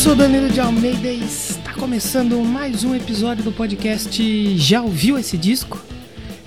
sou Danilo de Almeida e está começando mais um episódio do podcast Já ouviu esse disco?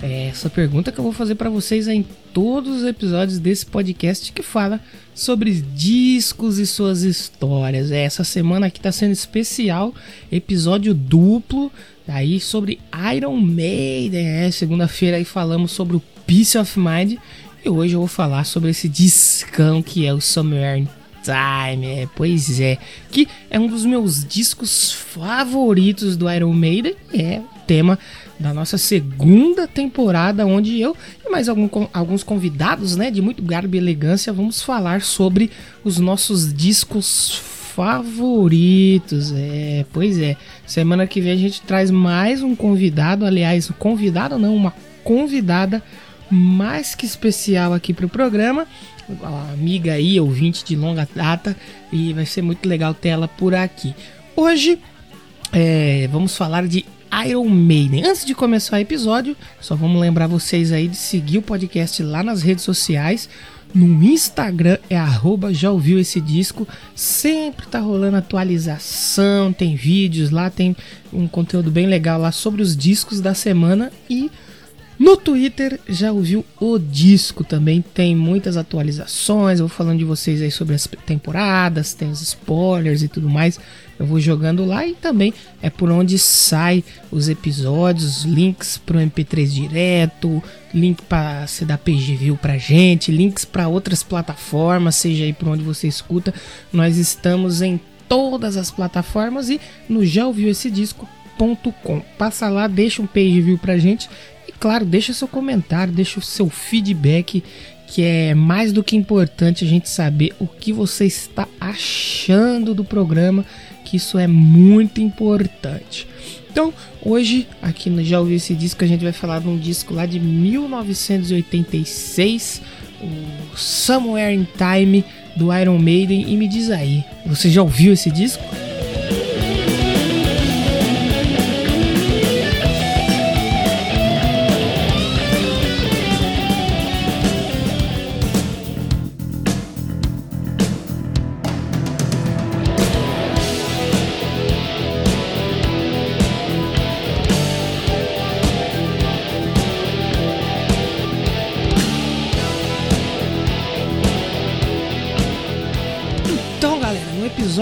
É essa pergunta que eu vou fazer para vocês em todos os episódios desse podcast que fala sobre discos e suas histórias. É, essa semana aqui está sendo especial, episódio duplo, aí sobre Iron Maiden. É, segunda-feira aí falamos sobre o Peace of Mind e hoje eu vou falar sobre esse discão que é o Somewhere in Time, é, pois é, que é um dos meus discos favoritos do Iron Maiden, é o tema da nossa segunda temporada, onde eu e mais algum, alguns convidados, né, de muito garbo e elegância, vamos falar sobre os nossos discos favoritos, é, pois é, semana que vem a gente traz mais um convidado, aliás, convidado não, uma convidada mais que especial aqui para o programa, amiga aí, ouvinte de longa data, e vai ser muito legal ter ela por aqui. Hoje é, vamos falar de Iron Maiden. Antes de começar o episódio, só vamos lembrar vocês aí de seguir o podcast lá nas redes sociais. No Instagram é arroba já ouviu esse disco. Sempre tá rolando atualização, tem vídeos lá, tem um conteúdo bem legal lá sobre os discos da semana e no Twitter já ouviu o disco também, tem muitas atualizações. Eu vou falando de vocês aí sobre as temporadas, tem os spoilers e tudo mais. Eu vou jogando lá e também é por onde sai os episódios, links para o MP3 direto, link para você dar PG View pra gente, links para outras plataformas, seja aí por onde você escuta. Nós estamos em todas as plataformas e no já ouviu esse disco.com. Passa lá, deixa um page view pra gente claro, deixa seu comentário, deixa o seu feedback, que é mais do que importante a gente saber o que você está achando do programa, que isso é muito importante. Então, hoje, aqui no Já Ouvi Esse Disco, a gente vai falar de um disco lá de 1986, o Somewhere in Time, do Iron Maiden. E me diz aí, você já ouviu esse disco?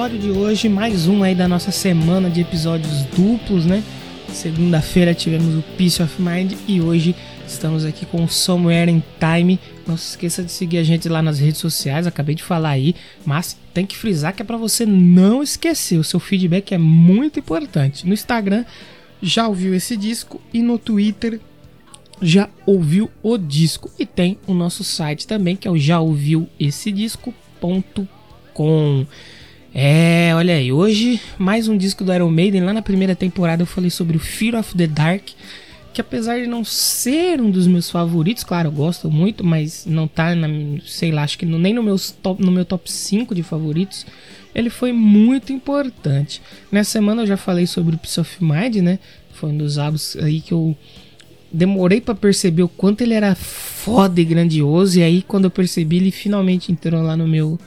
Episódio de hoje, mais um aí da nossa semana de episódios duplos, né? Segunda-feira tivemos o Peace of Mind e hoje estamos aqui com o Somewhere in Time. Não se esqueça de seguir a gente lá nas redes sociais, acabei de falar aí, mas tem que frisar que é para você não esquecer, o seu feedback é muito importante. No Instagram, já ouviu esse disco e no Twitter já ouviu o disco e tem o nosso site também que é o já ouviu esse disco.com. É, olha aí, hoje mais um disco do Iron Maiden. Lá na primeira temporada eu falei sobre o Fear of the Dark, que apesar de não ser um dos meus favoritos, claro, eu gosto muito, mas não tá na, sei lá, acho que nem no, meus top, no meu top 5 de favoritos, ele foi muito importante. Nessa semana eu já falei sobre o Peace of Mind, né? Foi um dos álbuns aí que eu demorei pra perceber o quanto ele era foda e grandioso. E aí, quando eu percebi, ele finalmente entrou lá no meu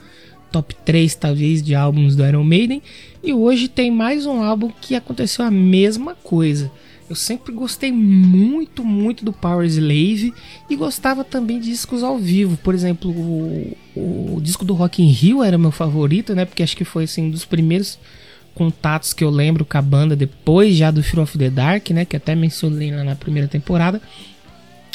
top 3, talvez, de álbuns do Iron Maiden. E hoje tem mais um álbum que aconteceu a mesma coisa. Eu sempre gostei muito, muito do Power Slave e gostava também de discos ao vivo. Por exemplo, o, o disco do Rock in Rio era meu favorito, né? Porque acho que foi assim, um dos primeiros contatos que eu lembro com a banda depois já do Fear of the Dark, né? Que até mencionei lá na primeira temporada.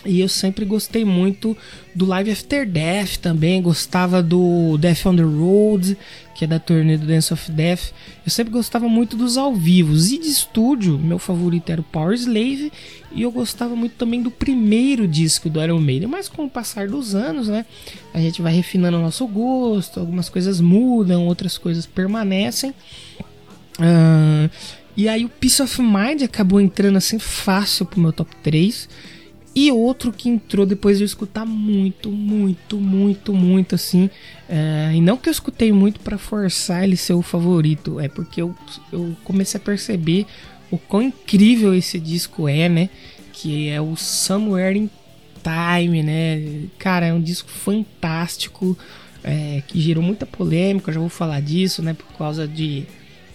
E eu sempre gostei muito do Live After Death também, gostava do Death on the Road, que é da turnê do Dance of Death. Eu sempre gostava muito dos ao vivos. E de estúdio, meu favorito era o Power Slave, e eu gostava muito também do primeiro disco do Iron Maiden. Mas com o passar dos anos, né, a gente vai refinando o nosso gosto, algumas coisas mudam, outras coisas permanecem. Uh, e aí o Peace of Mind acabou entrando assim fácil pro meu top 3. E outro que entrou depois de eu escutar muito, muito, muito, muito assim. É, e não que eu escutei muito para forçar ele ser o favorito, é porque eu, eu comecei a perceber o quão incrível esse disco é, né? Que é o Somewhere in Time, né? Cara, é um disco fantástico, é, que gerou muita polêmica, já vou falar disso, né? Por causa de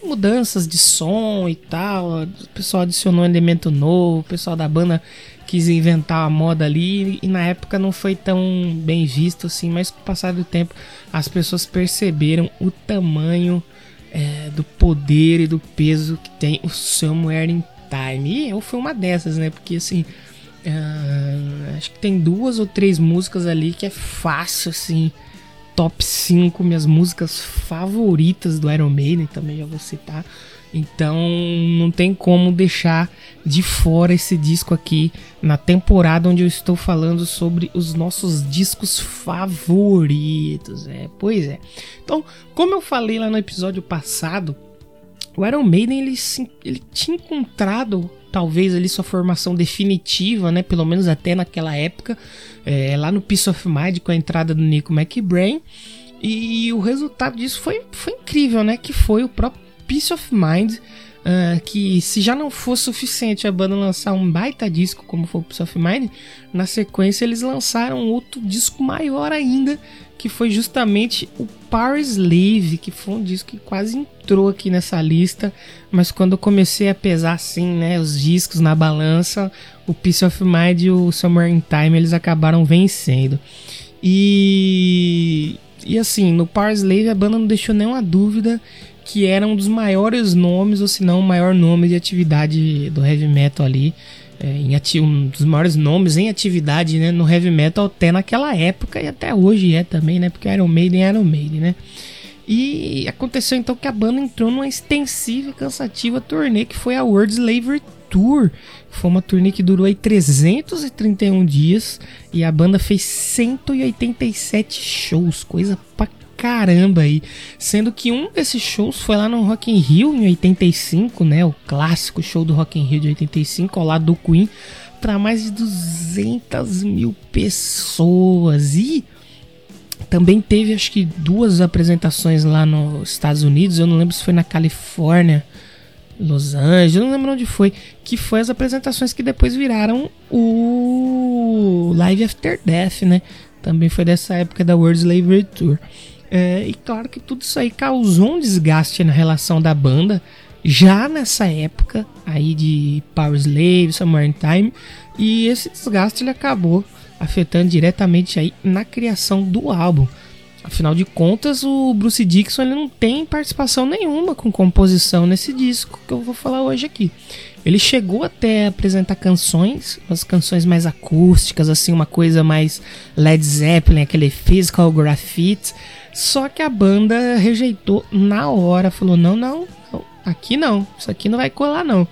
mudanças de som e tal. O pessoal adicionou um elemento novo, o pessoal da banda quis inventar a moda ali e na época não foi tão bem visto assim, mas com o passar do tempo as pessoas perceberam o tamanho é, do poder e do peso que tem o Somewhere in Time. E eu fui uma dessas, né? Porque assim, uh, acho que tem duas ou três músicas ali que é fácil assim top 5 minhas músicas favoritas do Iron Maiden, também já vou citar. Então não tem como deixar de fora esse disco aqui na temporada onde eu estou falando sobre os nossos discos favoritos. É, pois é. Então, como eu falei lá no episódio passado, o Iron Maiden ele, ele tinha encontrado talvez ali sua formação definitiva, né? Pelo menos até naquela época, é, lá no Peace of Mind com a entrada do Nico McBrain. E o resultado disso foi, foi incrível, né? Que foi o próprio Peace of Mind. Uh, que se já não fosse suficiente a banda lançar um baita disco como foi o Peace of Mind, na sequência eles lançaram outro disco maior ainda, que foi justamente o Power Slave, que foi um disco que quase entrou aqui nessa lista, mas quando eu comecei a pesar assim, né, os discos na balança, o Peace of Mind e o Summer in Time eles acabaram vencendo. E e assim, no Power Slave a banda não deixou nenhuma dúvida que era um dos maiores nomes, ou se não o maior nome de atividade do heavy metal ali é, em um dos maiores nomes em atividade né, no heavy metal até naquela época e até hoje é também, né? Porque Iron Maiden é Iron Maiden, né? E aconteceu então que a banda entrou numa extensiva e cansativa turnê que foi a World Slavery Tour. Foi uma turnê que durou aí 331 dias e a banda fez 187 shows, coisa pra caramba aí. Sendo que um desses shows foi lá no Rock in Rio em 85, né? O clássico show do Rock in Rio de 85, ao lado do Queen, para mais de 200 mil pessoas. E também teve, acho que, duas apresentações lá nos Estados Unidos. Eu não lembro se foi na Califórnia, Los Angeles, não lembro onde foi. Que foi as apresentações que depois viraram o Live After Death, né? Também foi dessa época da World Slavery Tour. É, e claro que tudo isso aí causou um desgaste na relação da banda já nessa época aí de Power Slave, Summer Time, e esse desgaste ele acabou afetando diretamente aí na criação do álbum. Afinal de contas, o Bruce Dixon ele não tem participação nenhuma com composição nesse disco que eu vou falar hoje aqui. Ele chegou até a apresentar canções, umas canções mais acústicas, assim, uma coisa mais Led Zeppelin, aquele physical graffiti, só que a banda rejeitou na hora, falou: não, não, aqui não, isso aqui não vai colar não.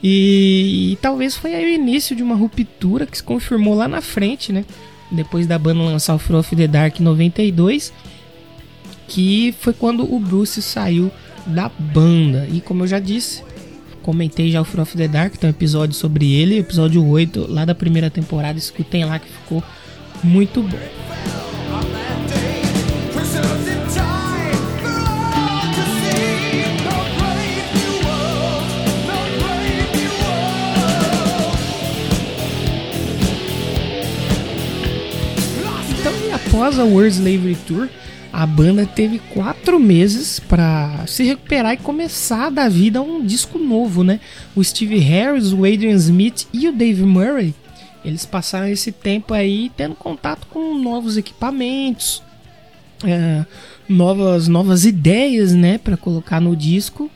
E, e, talvez foi aí o início de uma ruptura que se confirmou lá na frente, né? Depois da banda lançar o Fear of the Dark em 92, que foi quando o Bruce saiu da banda. E como eu já disse, comentei já o Fear of the Dark, tem um episódio sobre ele, episódio 8 lá da primeira temporada, escutem lá que ficou muito bom. Após a World Slavery Tour, a banda teve quatro meses para se recuperar e começar a dar vida um disco novo, né? O Steve Harris, o Adrian Smith e o Dave Murray, eles passaram esse tempo aí tendo contato com novos equipamentos, é, novas, novas ideias, né, para colocar no disco.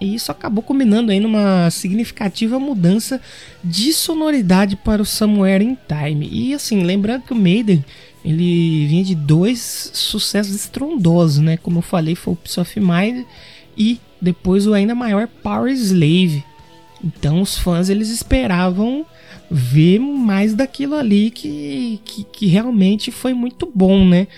E isso acabou combinando aí numa significativa mudança de sonoridade para o Somewhere in Time. E assim, lembrando que o Maiden ele vinha de dois sucessos estrondosos, né? Como eu falei, foi o Peace of Mind e depois o ainda maior Power Slave. Então os fãs eles esperavam ver mais daquilo ali que, que, que realmente foi muito bom, né?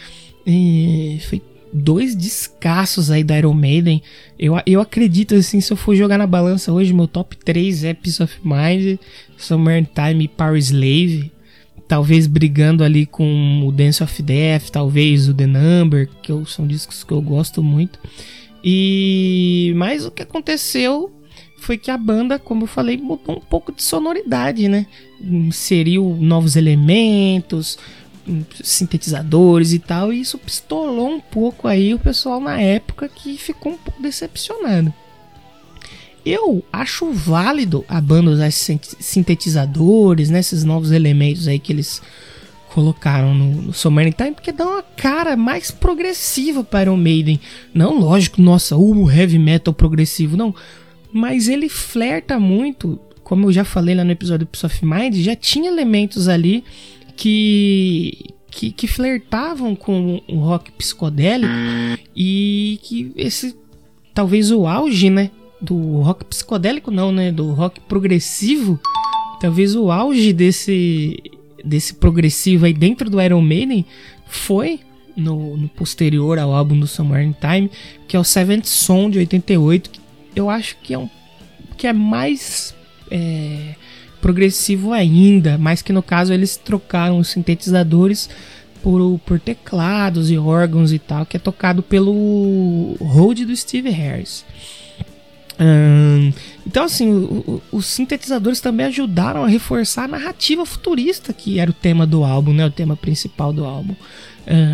E foi dois descassos aí da Iron Maiden. Eu, eu acredito assim, se eu for jogar na balança hoje, meu top 3 é Peace of Mind, Summertime e Power Slave. Talvez brigando ali com o Dance of Death, talvez o The Number, que são discos que eu gosto muito. E mas o que aconteceu foi que a banda, como eu falei, mudou um pouco de sonoridade, né? Inseriu novos elementos, sintetizadores e tal, e isso pistolou um pouco aí o pessoal na época que ficou um pouco decepcionado. Eu acho válido a banda usar esses sintetizadores, né, esses novos elementos aí que eles colocaram no, no Summer Time, porque dá uma cara mais progressiva para Iron Maiden. Não, lógico, nossa, o heavy metal progressivo, não. Mas ele flerta muito, como eu já falei lá no episódio do Peace of Mind, já tinha elementos ali que, que, que flertavam com o rock psicodélico e que esse talvez o auge, né, do rock psicodélico não, né, do rock progressivo, talvez o auge desse desse progressivo aí dentro do Iron Maiden foi no, no posterior ao álbum do Somewhere in Time, que é o Seventh Son de 88, que eu acho que é um que é mais é, progressivo ainda, mas que no caso eles trocaram os sintetizadores por, por teclados e órgãos e tal, que é tocado pelo Rode do Steve Harris. Um, então, assim, o, o, os sintetizadores também ajudaram a reforçar a narrativa futurista, que era o tema do álbum, né, o tema principal do álbum.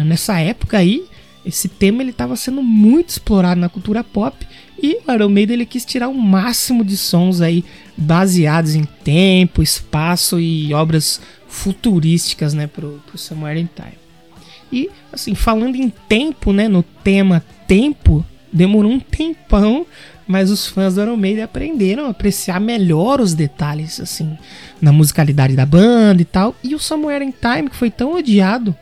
Nessa época aí, esse tema ele estava sendo muito explorado na cultura pop e o Iron Maiden ele quis tirar o máximo de sons aí baseados em tempo, espaço e obras futurísticas, né, pro, pro Somewhere in Time. E assim, falando em tempo, né, no tema tempo, demorou um tempão, mas os fãs do Iron Maiden aprenderam a apreciar melhor os detalhes assim na musicalidade da banda e tal. E o Somewhere in Time, que foi tão odiado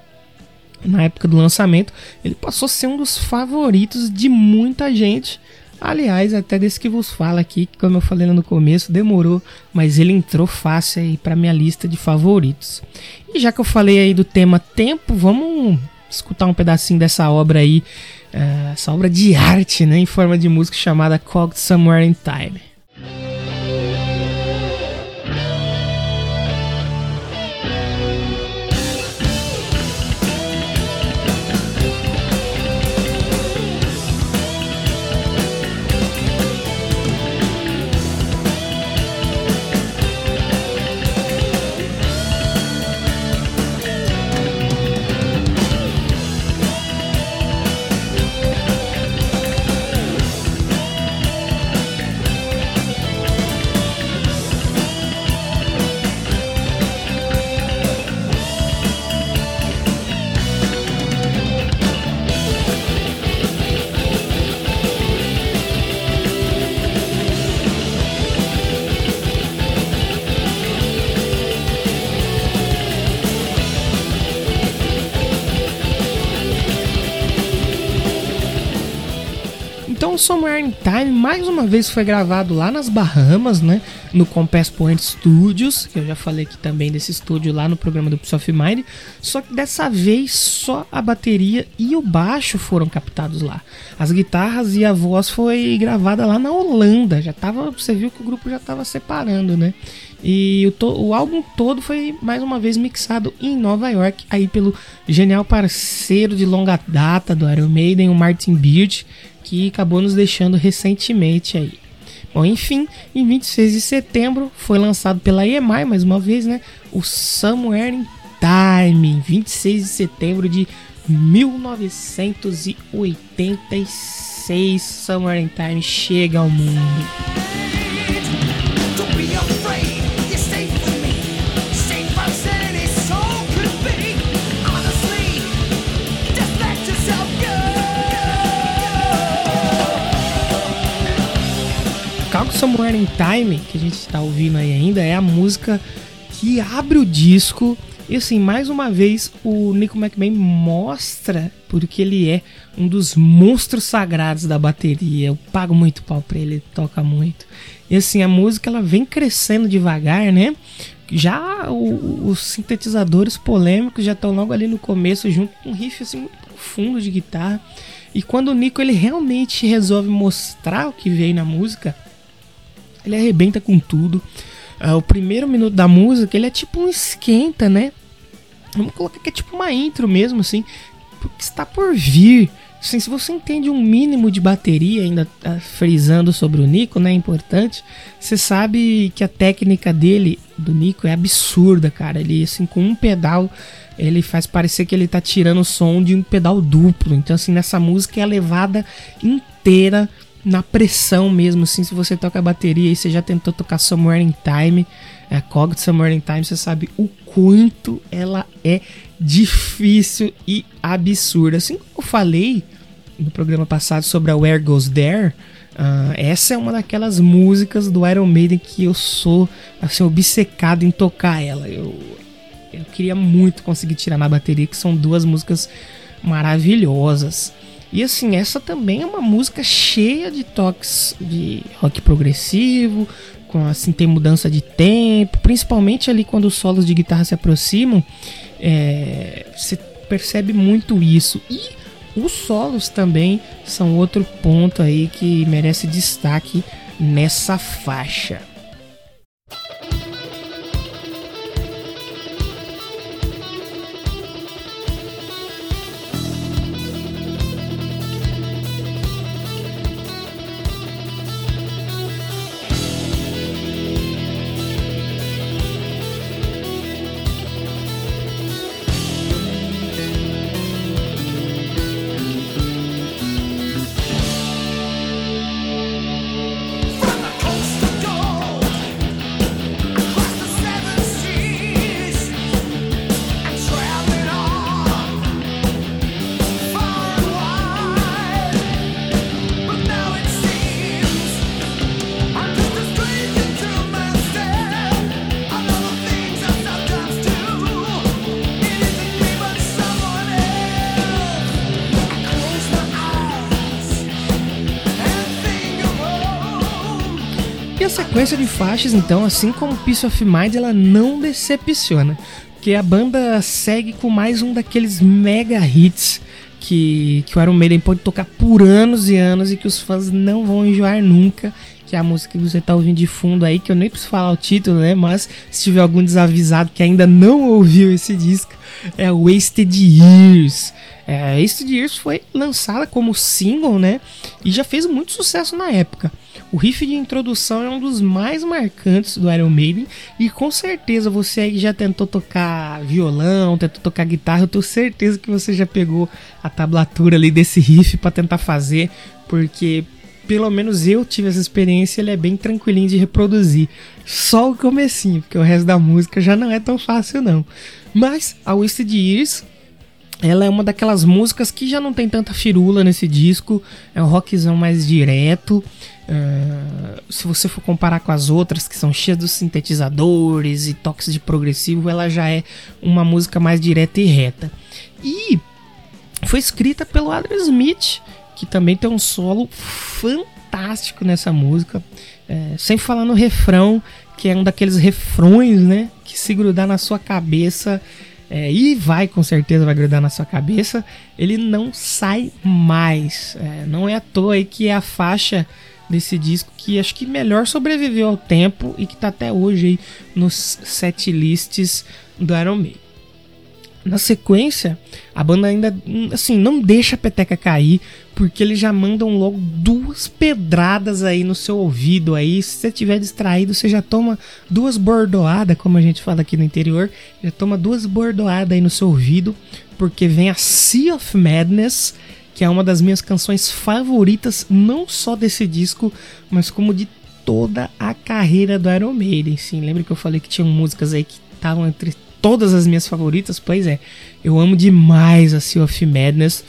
na época do lançamento, ele passou a ser um dos favoritos de muita gente. Aliás, até desse que vos fala aqui, como eu falei no começo, demorou, mas ele entrou fácil aí para minha lista de favoritos. E já que eu falei aí do tema tempo, vamos escutar um pedacinho dessa obra aí, essa obra de arte, né, em forma de música chamada Cogged Somewhere in Time. Somewhere in Time mais uma vez foi gravado lá nas Bahamas, né? No Compass Point Studios, que eu já falei aqui também desse estúdio lá no programa do of Mind. Só que dessa vez só a bateria e o baixo foram captados lá. As guitarras e a voz foi gravada lá na Holanda. Já tava, você viu que o grupo já estava separando, né? E o, o, álbum todo foi mais uma vez mixado em Nova York, aí pelo genial parceiro de longa data do Iron Maiden, o Martin Beard, que acabou nos deixando recentemente aí. Bom, enfim, em 26 de setembro foi lançado pela EMI, mais uma vez, né? O Somewhere in Time, 26 de setembro de 1986. Somewhere in Time chega ao mundo. Somewhere in Time, que a gente está ouvindo aí ainda, é a música que abre o disco. E assim, mais uma vez, o Nico McBain mostra porque ele é um dos monstros sagrados da bateria. Eu pago muito pau pra ele, toca muito. E assim, a música ela vem crescendo devagar, né? Já o, os sintetizadores polêmicos já estão logo ali no começo, junto com um riff assim, muito profundo de guitarra. E quando o Nico ele realmente resolve mostrar o que veio na música, ele arrebenta com tudo. Uh, o primeiro minuto da música ele é tipo um esquenta, né? Vamos colocar que é tipo uma intro mesmo, assim, porque está por vir. Assim, se você entende um mínimo de bateria, ainda tá frisando sobre o Nico, né? É importante. Você sabe que a técnica dele, do Nico, é absurda, cara. Ele, assim, com um pedal, ele faz parecer que ele tá tirando o som de um pedal duplo. Então, assim, nessa música é a levada inteira na pressão mesmo, assim, se você toca a bateria e você já tentou tocar Somewhere in Time, a Cog de Somewhere in Time, você sabe o quanto ela é difícil e absurda. Assim como eu falei no programa passado sobre a Where Goes There, uh, essa é uma daquelas músicas do Iron Maiden que eu sou assim obcecado em tocar ela. Eu, eu queria muito conseguir tirar na bateria, que são duas músicas maravilhosas. E assim, essa também é uma música cheia de toques de rock progressivo, com assim tem mudança de tempo, principalmente ali quando os solos de guitarra se aproximam, é, percebe muito isso. E os solos também são outro ponto aí que merece destaque nessa faixa. Sequência de faixas, então, assim como Peace of Mind, ela não decepciona. Porque a banda segue com mais um daqueles mega hits que, que o Iron Maiden pode tocar por anos e anos e que os fãs não vão enjoar nunca. Que é a música que você tá ouvindo de fundo aí, que eu nem preciso falar o título, né? Mas se tiver algum desavisado que ainda não ouviu esse disco, é Wasted Years. É, Wasted Years foi lançada como single, né? E já fez muito sucesso na época. O riff de introdução é um dos mais marcantes do Iron Maiden e com certeza você aí já tentou tocar violão, tentou tocar guitarra, eu tenho certeza que você já pegou a tablatura ali desse riff para tentar fazer, porque pelo menos eu tive essa experiência, ele é bem tranquilinho de reproduzir. Só o comecinho, porque o resto da música já não é tão fácil não. Mas a Wasted Years ela é uma daquelas músicas que já não tem tanta firula nesse disco, é um rockzão mais direto. Uh, se você for comparar com as outras, que são cheias dos sintetizadores e toques de progressivo, ela já é uma música mais direta e reta. E foi escrita pelo Adam Smith, que também tem um solo fantástico nessa música. É, sem falar no refrão, que é um daqueles refrões, né? Que se grudar na sua cabeça é, e vai com certeza vai grudar na sua cabeça, ele não sai mais. É, não é à toa aí que é a faixa desse disco que acho que melhor sobreviveu ao tempo e que está até hoje aí nos set lists do Iron Maiden. Na sequência, a banda ainda assim não deixa a peteca cair, porque eles já mandam logo duas pedradas aí no seu ouvido aí. Se você estiver distraído, você já toma duas bordoadas, como a gente fala aqui no interior, já toma duas bordoadas aí no seu ouvido, porque vem a Sea of Madness, que é uma das minhas canções favoritas, não só desse disco, mas como de toda a carreira do Iron Maiden. Sim, lembra que eu falei que tinham músicas aí que estavam entre todas as minhas favoritas, pois é, eu amo demais a Sea of Madness.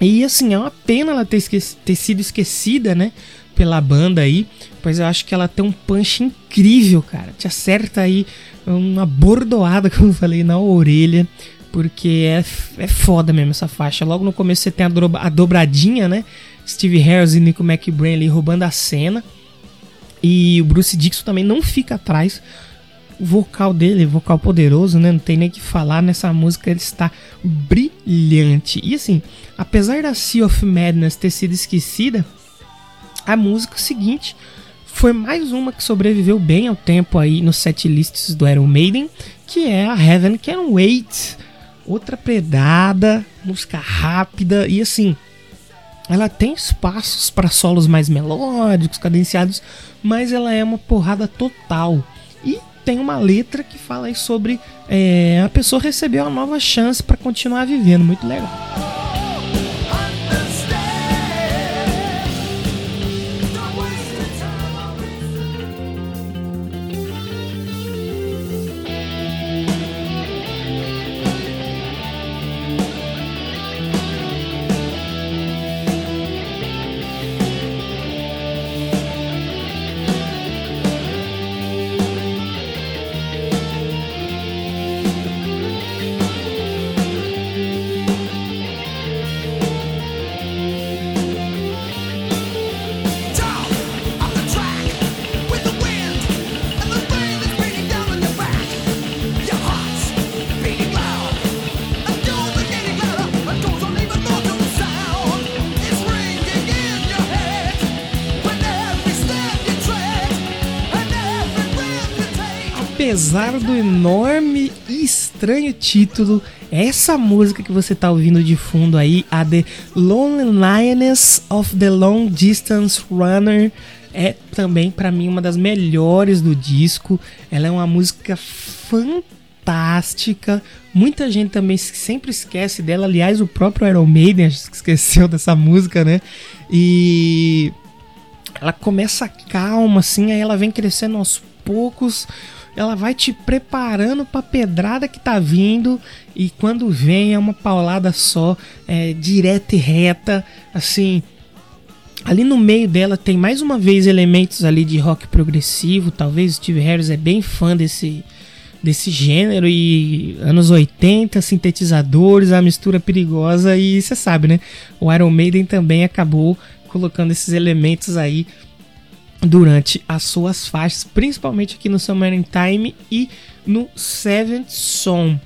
E assim, é uma pena ela ter, ter sido esquecida, né? pela banda aí, pois eu acho que ela tem um punch incrível, cara. Te acerta aí uma bordoada, como eu falei, na orelha, porque é, é foda mesmo essa faixa. Logo no começo você tem a, do, a dobradinha, né? Steve Harris e Nico McBrain ali roubando a cena. E o Bruce Dixon também não fica atrás. Vocal dele, vocal poderoso, né? Não tem nem que falar nessa música, ele está brilhante. E assim, apesar da Sea of Madness ter sido esquecida, a música seguinte foi mais uma que sobreviveu bem ao tempo aí nos setlists do Iron Maiden, que é a Heaven Can Wait. Outra pedada, música rápida e assim, ela tem espaços para solos mais melódicos, cadenciados, mas ela é uma porrada total. E tem uma letra que fala sobre é, a pessoa receber uma nova chance para continuar vivendo, muito legal. Apesar do enorme e estranho título, essa música que você está ouvindo de fundo aí, a The Loneliness of the Long Distance Runner, é também para mim uma das melhores do disco. Ela é uma música fantástica. Muita gente também sempre esquece dela. Aliás, o próprio Iron Maiden esqueceu dessa música, né? E ela começa calma assim, aí ela vem crescendo aos poucos ela vai te preparando para pedrada que tá vindo e quando vem é uma paulada só, é, direta e reta, assim. Ali no meio dela tem mais uma vez elementos ali de rock progressivo, talvez Steve Harris é bem fã desse desse gênero e anos 80, sintetizadores, a mistura perigosa e você sabe, né? O Iron Maiden também acabou colocando esses elementos aí durante as suas faixas, principalmente aqui no Summer in Time e no Seventh Song.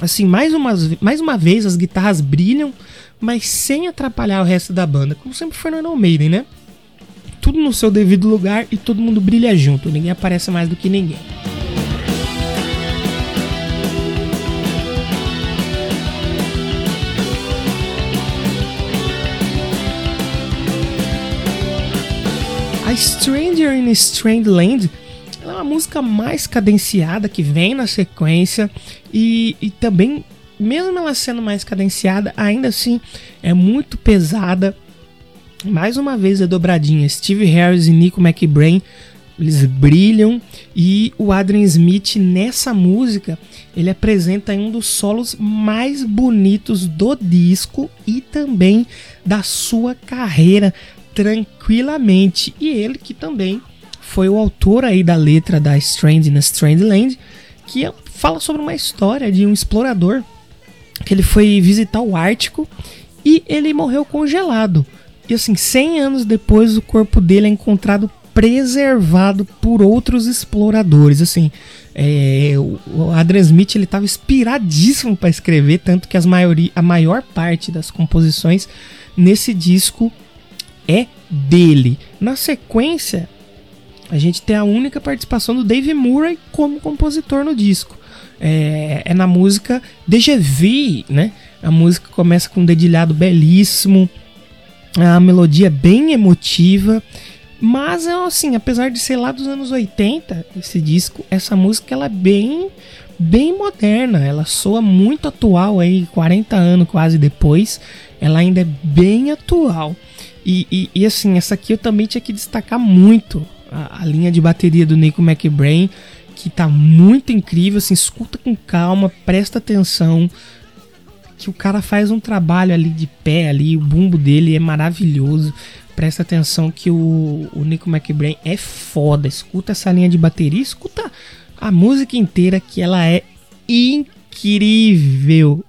Assim, mais uma, mais uma vez as guitarras brilham, mas sem atrapalhar o resto da banda, como sempre foi no Iron Maiden, né? Tudo no seu devido lugar e todo mundo brilha junto, ninguém aparece mais do que ninguém. A Stranger in a Strange Land é uma música mais cadenciada que vem na sequência. E, e também, mesmo ela sendo mais cadenciada, ainda assim é muito pesada. Mais uma vez a dobradinha. Steve Harris e Nico McBrain eles brilham. E o Adrian Smith nessa música ele apresenta um dos solos mais bonitos do disco e também da sua carreira tranquilamente. E ele que também foi o autor aí da letra da Strange na Strandland, que fala sobre uma história de um explorador que ele foi visitar o Ártico e ele morreu congelado. E assim, 100 anos depois o corpo dele é encontrado preservado por outros exploradores. Assim, é, o Adrian Smith ele estava inspiradíssimo para escrever, tanto que as maioria, a maior parte das composições nesse disco é dele. Na sequência, a gente tem a única participação do Dave Murray como compositor no disco. É, é na música Deja Vu, né? A música começa com um dedilhado belíssimo, a melodia é bem emotiva, mas é assim, apesar de ser lá dos anos 80, esse disco, essa música ela é bem bem moderna, ela soa muito atual aí, 40 anos quase depois, ela ainda é bem atual. E, e, e, assim, essa aqui eu também tinha que destacar muito a, a, linha de bateria do Nico McBrain, que tá muito incrível. Assim, escuta com calma, presta atenção. Que o cara faz um trabalho ali de pé ali, o bumbo dele é maravilhoso. presta atenção que o, o Nico McBrain é foda. Escuta essa linha de bateria, escuta a música inteira que ela é incrível.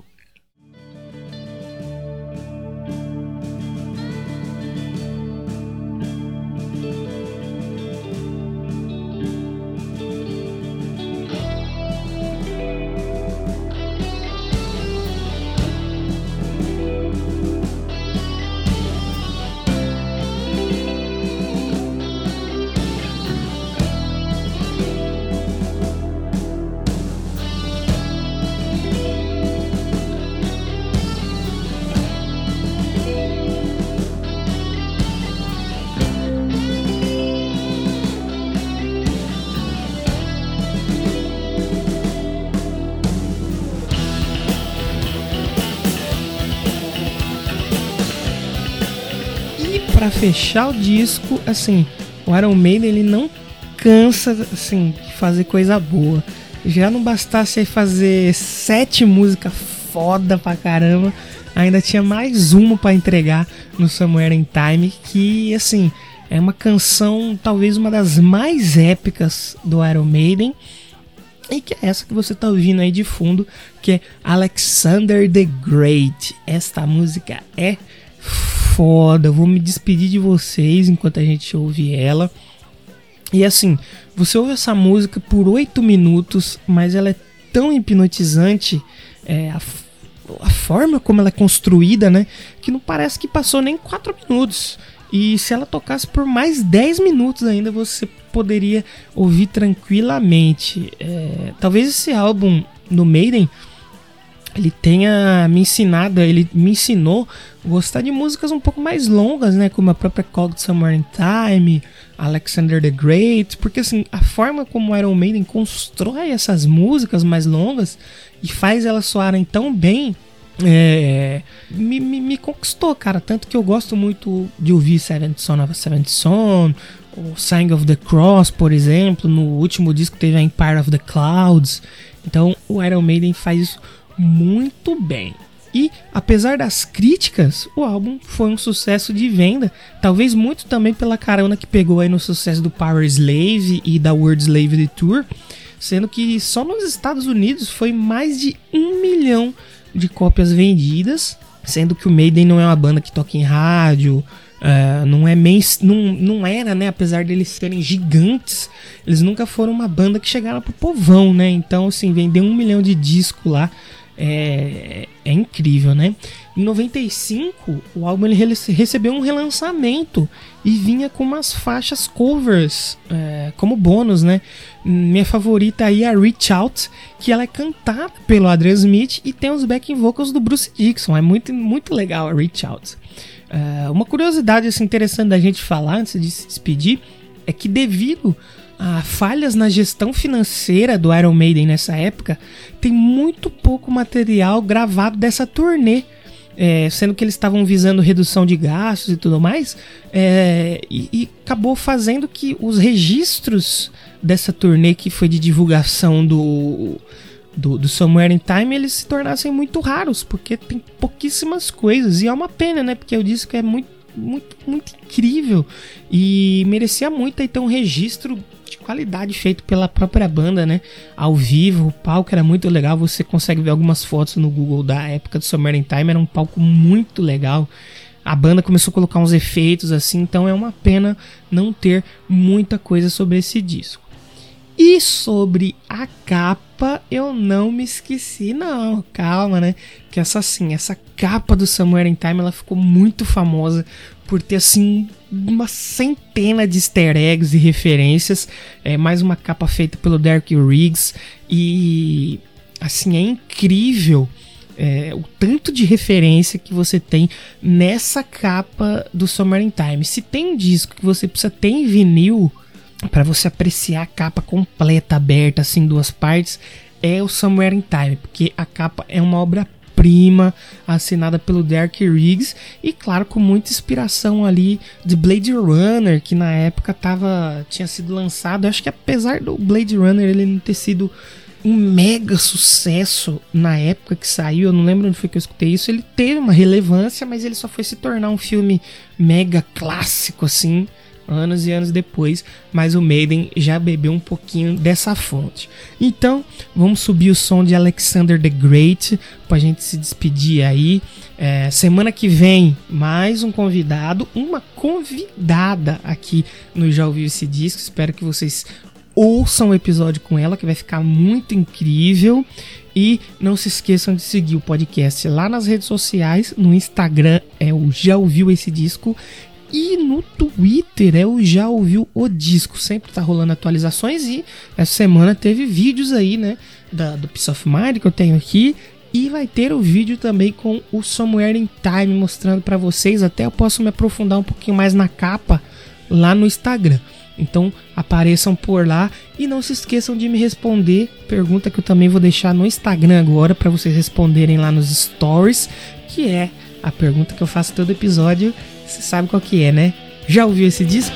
Para fechar o disco, assim, o Iron Maiden ele não cansa assim de fazer coisa boa. Já não bastasse fazer sete músicas foda pra caramba, ainda tinha mais uma para entregar no Somewhere in Time, que assim, é uma canção talvez uma das mais épicas do Iron Maiden. E que é essa que você tá ouvindo aí de fundo, que é Alexander the Great. Esta música é foda. Eu vou me despedir de vocês enquanto a gente ouve ela. E assim, você ouve essa música por 8 minutos, mas ela é tão hipnotizante, é, a, a, forma como ela é construída, né? Que não parece que passou nem 4 minutos. E se ela tocasse por mais 10 minutos ainda, você poderia ouvir tranquilamente. É, talvez esse álbum no Maiden ele tenha me ensinado, ele me ensinou gostar de músicas um pouco mais longas, né, como a própria of Summer in Time, Alexander the Great, porque assim, a forma como Iron Maiden constrói essas músicas mais longas e faz elas soarem tão bem, é, me, me, me, conquistou, cara, tanto que eu gosto muito de ouvir Seventh Son of a Seventh Son, o Sign of the Cross, por exemplo, no último disco teve a Empire of the Clouds, então o Iron Maiden faz isso muito bem. E, apesar das críticas, o álbum foi um sucesso de venda, talvez muito também pela carona que pegou aí no sucesso do Power Slave e da World Slave Tour, sendo que só nos Estados Unidos foi mais de um milhão de cópias vendidas, sendo que o Maiden não é uma banda que toca em rádio, uh, não é main, não, não era, né, apesar deles serem gigantes, eles nunca foram uma banda que chegaram pro povão, né, então assim, vender um milhão de disco lá é, é incrível, né? Em 95, o álbum ele recebeu um relançamento e vinha com umas faixas covers é, como bônus, né? Minha favorita aí é a Reach Out, que ela é cantada pelo Adrian Smith e tem os backing vocals do Bruce Dixon. É muito, muito legal a Reach Out. É, uma curiosidade assim, interessante da gente falar antes de se despedir é que devido a falhas na gestão financeira do Iron Maiden nessa época, tem muito pouco material gravado dessa turnê. É, sendo que eles estavam visando redução de gastos e tudo mais, é, e, e, acabou fazendo que os registros dessa turnê que foi de divulgação do, do, do Somewhere in Time eles se tornassem muito raros, porque tem pouquíssimas coisas, e é uma pena, né? Porque o disco é muito, muito, muito incrível e merecia muito aí ter um registro qualidade feito pela própria banda, né? Ao vivo, o palco era muito legal. Você consegue ver algumas fotos no Google da época do Summer in Time, era um palco muito legal. A banda começou a colocar uns efeitos assim, então é uma pena não ter muita coisa sobre esse disco. E sobre a capa, eu não me esqueci, não. Calma, né? Que essa assim, essa capa do Somewhere in Time, ela ficou muito famosa por ter assim uma centena de easter eggs e referências. É mais uma capa feita pelo Derek Riggs e assim é incrível é, o tanto de referência que você tem nessa capa do Summer in Time. Se tem um disco que você precisa ter em vinil para você apreciar a capa completa, aberta, assim, duas partes, é o Somewhere in Time, porque a capa é uma obra prima, assinada pelo Derek Riggs e claro com muita inspiração ali de Blade Runner, que na época tava tinha sido lançado. Acho que apesar do Blade Runner ele não ter sido um mega sucesso na época que saiu. Eu não lembro onde foi que eu escutei isso. Ele teve uma relevância, mas ele só foi se tornar um filme mega clássico assim anos e anos depois, mas o Maiden já bebeu um pouquinho dessa fonte. Então, vamos subir o som de Alexander the Great para a gente se despedir aí. É, semana que vem, mais um convidado, uma convidada aqui no Já Ouviu Esse Disco. Espero que vocês ouçam o episódio com ela, que vai ficar muito incrível. E não se esqueçam de seguir o podcast lá nas redes sociais. No Instagram é o Já Ouviu Esse Disco. E no Twitter o Já Ouviu o Disco. Sempre tá rolando atualizações e essa semana teve vídeos aí, né? Da, do Peace of Mind que eu tenho aqui. E vai ter o vídeo também com o Somewhere in Time mostrando para vocês. Até eu posso me aprofundar um pouquinho mais na capa lá no Instagram. Então apareçam por lá e não se esqueçam de me responder. Pergunta que eu também vou deixar no Instagram agora para vocês responderem lá nos stories, que é a pergunta que eu faço todo episódio você sabe qual que é, né? Já ouviu esse disco?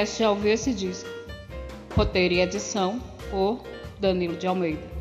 Podcast já ouviu esse disco. Roteiro e edição por Danilo de Almeida.